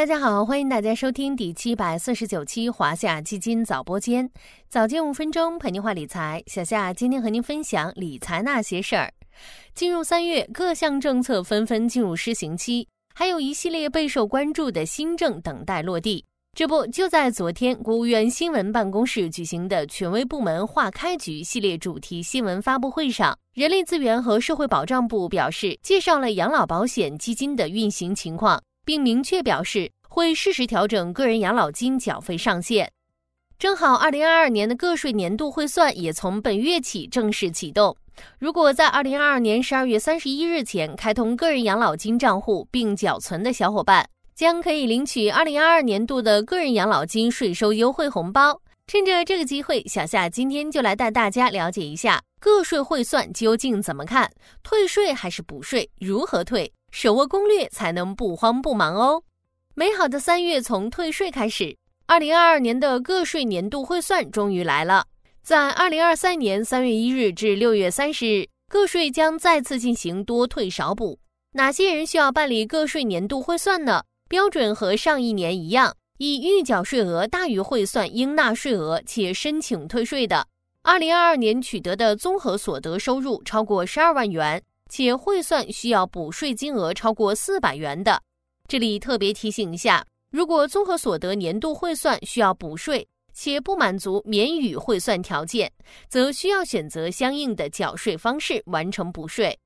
大家好，欢迎大家收听第七百四十九期华夏基金早播间，早间五分钟陪您话理财。小夏今天和您分享理财那些事儿。进入三月，各项政策纷纷进入施行期，还有一系列备受关注的新政等待落地。这不，就在昨天，国务院新闻办公室举行的权威部门化开局系列主题新闻发布会上，人力资源和社会保障部表示，介绍了养老保险基金的运行情况。并明确表示会适时调整个人养老金缴费上限。正好，二零二二年的个税年度汇算也从本月起正式启动。如果在二零二二年十二月三十一日前开通个人养老金账户并缴存的小伙伴，将可以领取二零二二年度的个人养老金税收优惠红包。趁着这个机会，小夏今天就来带大家了解一下个税汇算究竟怎么看，退税还是补税，如何退。手握攻略才能不慌不忙哦！美好的三月从退税开始，二零二二年的个税年度汇算终于来了。在二零二三年三月一日至六月三十日，个税将再次进行多退少补。哪些人需要办理个税年度汇算呢？标准和上一年一样，以预缴税额大于汇算应纳税额且申请退税的，二零二二年取得的综合所得收入超过十二万元。且汇算需要补税金额超过四百元的，这里特别提醒一下：如果综合所得年度汇算需要补税，且不满足免予汇算条件，则需要选择相应的缴税方式完成补税。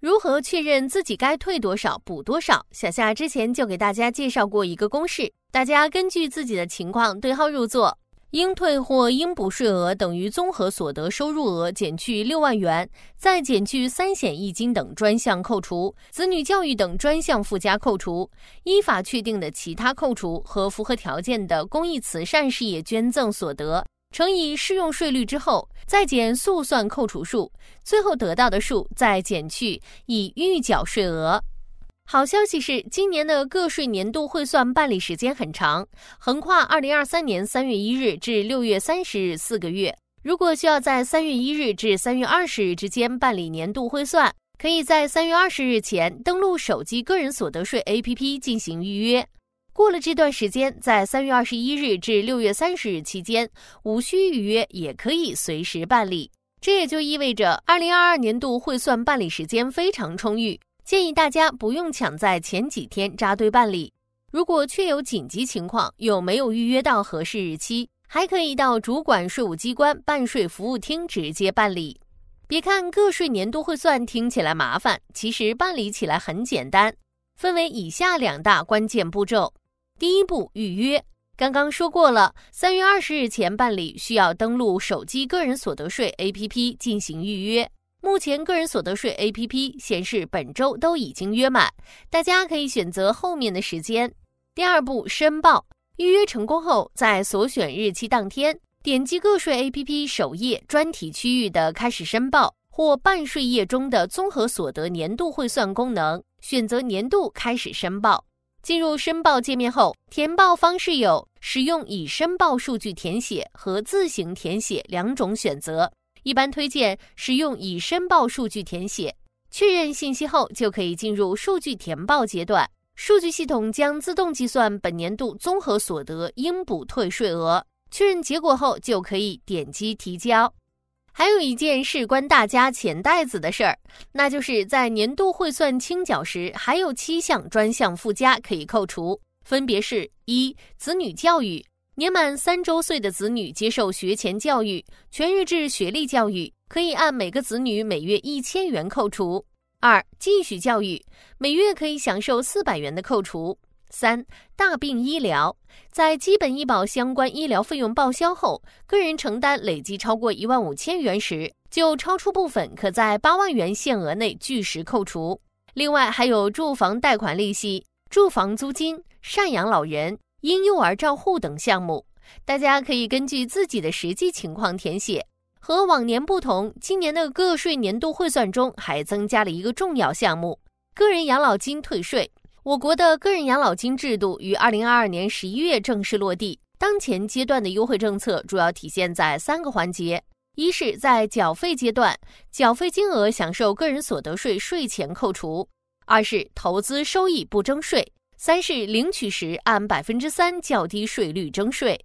如何确认自己该退多少补多少？小夏之前就给大家介绍过一个公式，大家根据自己的情况对号入座。应退或应补税额等于综合所得收入额减去六万元，再减去三险一金等专项扣除、子女教育等专项附加扣除、依法确定的其他扣除和符合条件的公益慈善事业捐赠所得，乘以适用税率之后，再减速算扣除数，最后得到的数再减去已预缴税额。好消息是，今年的个税年度汇算办理时间很长，横跨二零二三年三月一日至六月三十日四个月。如果需要在三月一日至三月二十日之间办理年度汇算，可以在三月二十日前登录手机个人所得税 APP 进行预约。过了这段时间，在三月二十一日至六月三十日期间，无需预约也可以随时办理。这也就意味着，二零二二年度汇算办理时间非常充裕。建议大家不用抢在前几天扎堆办理，如果确有紧急情况又没有预约到合适日期，还可以到主管税务机关办税服务厅直接办理。别看个税年度汇算听起来麻烦，其实办理起来很简单，分为以下两大关键步骤。第一步，预约。刚刚说过了，三月二十日前办理，需要登录手机个人所得税 APP 进行预约。目前个人所得税 APP 显示本周都已经约满，大家可以选择后面的时间。第二步申报，预约成功后，在所选日期当天，点击个税 APP 首页专题区域的开始申报或办税页中的综合所得年度汇算功能，选择年度开始申报。进入申报界面后，填报方式有使用已申报数据填写和自行填写两种选择。一般推荐使用已申报数据填写，确认信息后就可以进入数据填报阶段。数据系统将自动计算本年度综合所得应补退税额。确认结果后就可以点击提交。还有一件事关大家钱袋子的事儿，那就是在年度汇算清缴时，还有七项专项附加可以扣除，分别是：一、子女教育。年满三周岁的子女接受学前教育、全日制学历教育，可以按每个子女每月一千元扣除。二、继续教育，每月可以享受四百元的扣除。三、大病医疗，在基本医保相关医疗费用报销后，个人承担累计超过一万五千元时，就超出部分可在八万元限额内据实扣除。另外还有住房贷款利息、住房租金、赡养老人。婴幼儿账户等项目，大家可以根据自己的实际情况填写。和往年不同，今年的个税年度汇算中还增加了一个重要项目——个人养老金退税。我国的个人养老金制度于二零二二年十一月正式落地。当前阶段的优惠政策主要体现在三个环节：一是，在缴费阶段，缴费金额享受个人所得税税前扣除；二是，投资收益不征税。三是领取时按百分之三较低税率征税。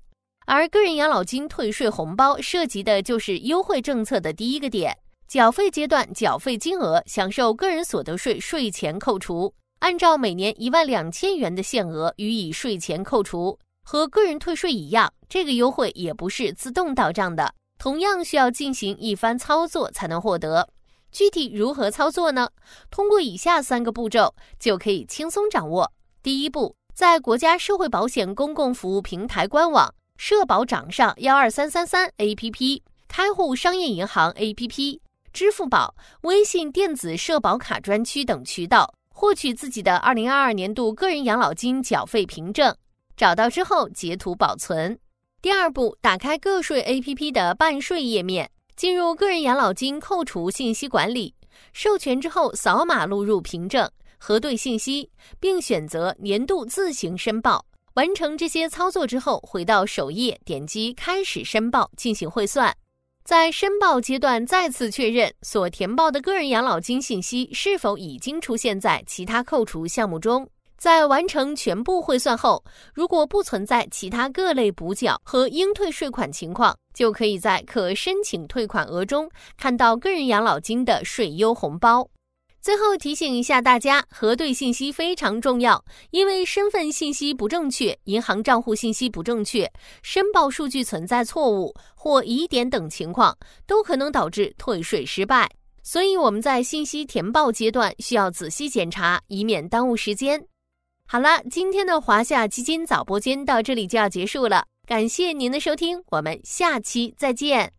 而个人养老金退税红包涉及的就是优惠政策的第一个点，缴费阶段缴费金额享受个人所得税税前扣除，按照每年一万两千元的限额予以税前扣除。和个人退税一样，这个优惠也不是自动到账的，同样需要进行一番操作才能获得。具体如何操作呢？通过以下三个步骤就可以轻松掌握。第一步，在国家社会保险公共服务平台官网、社保掌上幺二三三三 APP、开户商业银行 APP、支付宝、微信电子社保卡专区等渠道获取自己的二零二二年度个人养老金缴费凭证。找到之后截图保存。第二步，打开个税 APP 的办税页面，进入个人养老金扣除信息管理，授权之后扫码录入凭证，核对信息，并选择年度自行申报。完成这些操作之后，回到首页，点击开始申报进行汇算。在申报阶段再次确认所填报的个人养老金信息是否已经出现在其他扣除项目中。在完成全部汇算后，如果不存在其他各类补缴和应退税款情况，就可以在可申请退款额中看到个人养老金的税优红包。最后提醒一下大家，核对信息非常重要，因为身份信息不正确、银行账户信息不正确、申报数据存在错误或疑点等情况，都可能导致退税失败。所以我们在信息填报阶段需要仔细检查，以免耽误时间。好了，今天的华夏基金早播间到这里就要结束了，感谢您的收听，我们下期再见。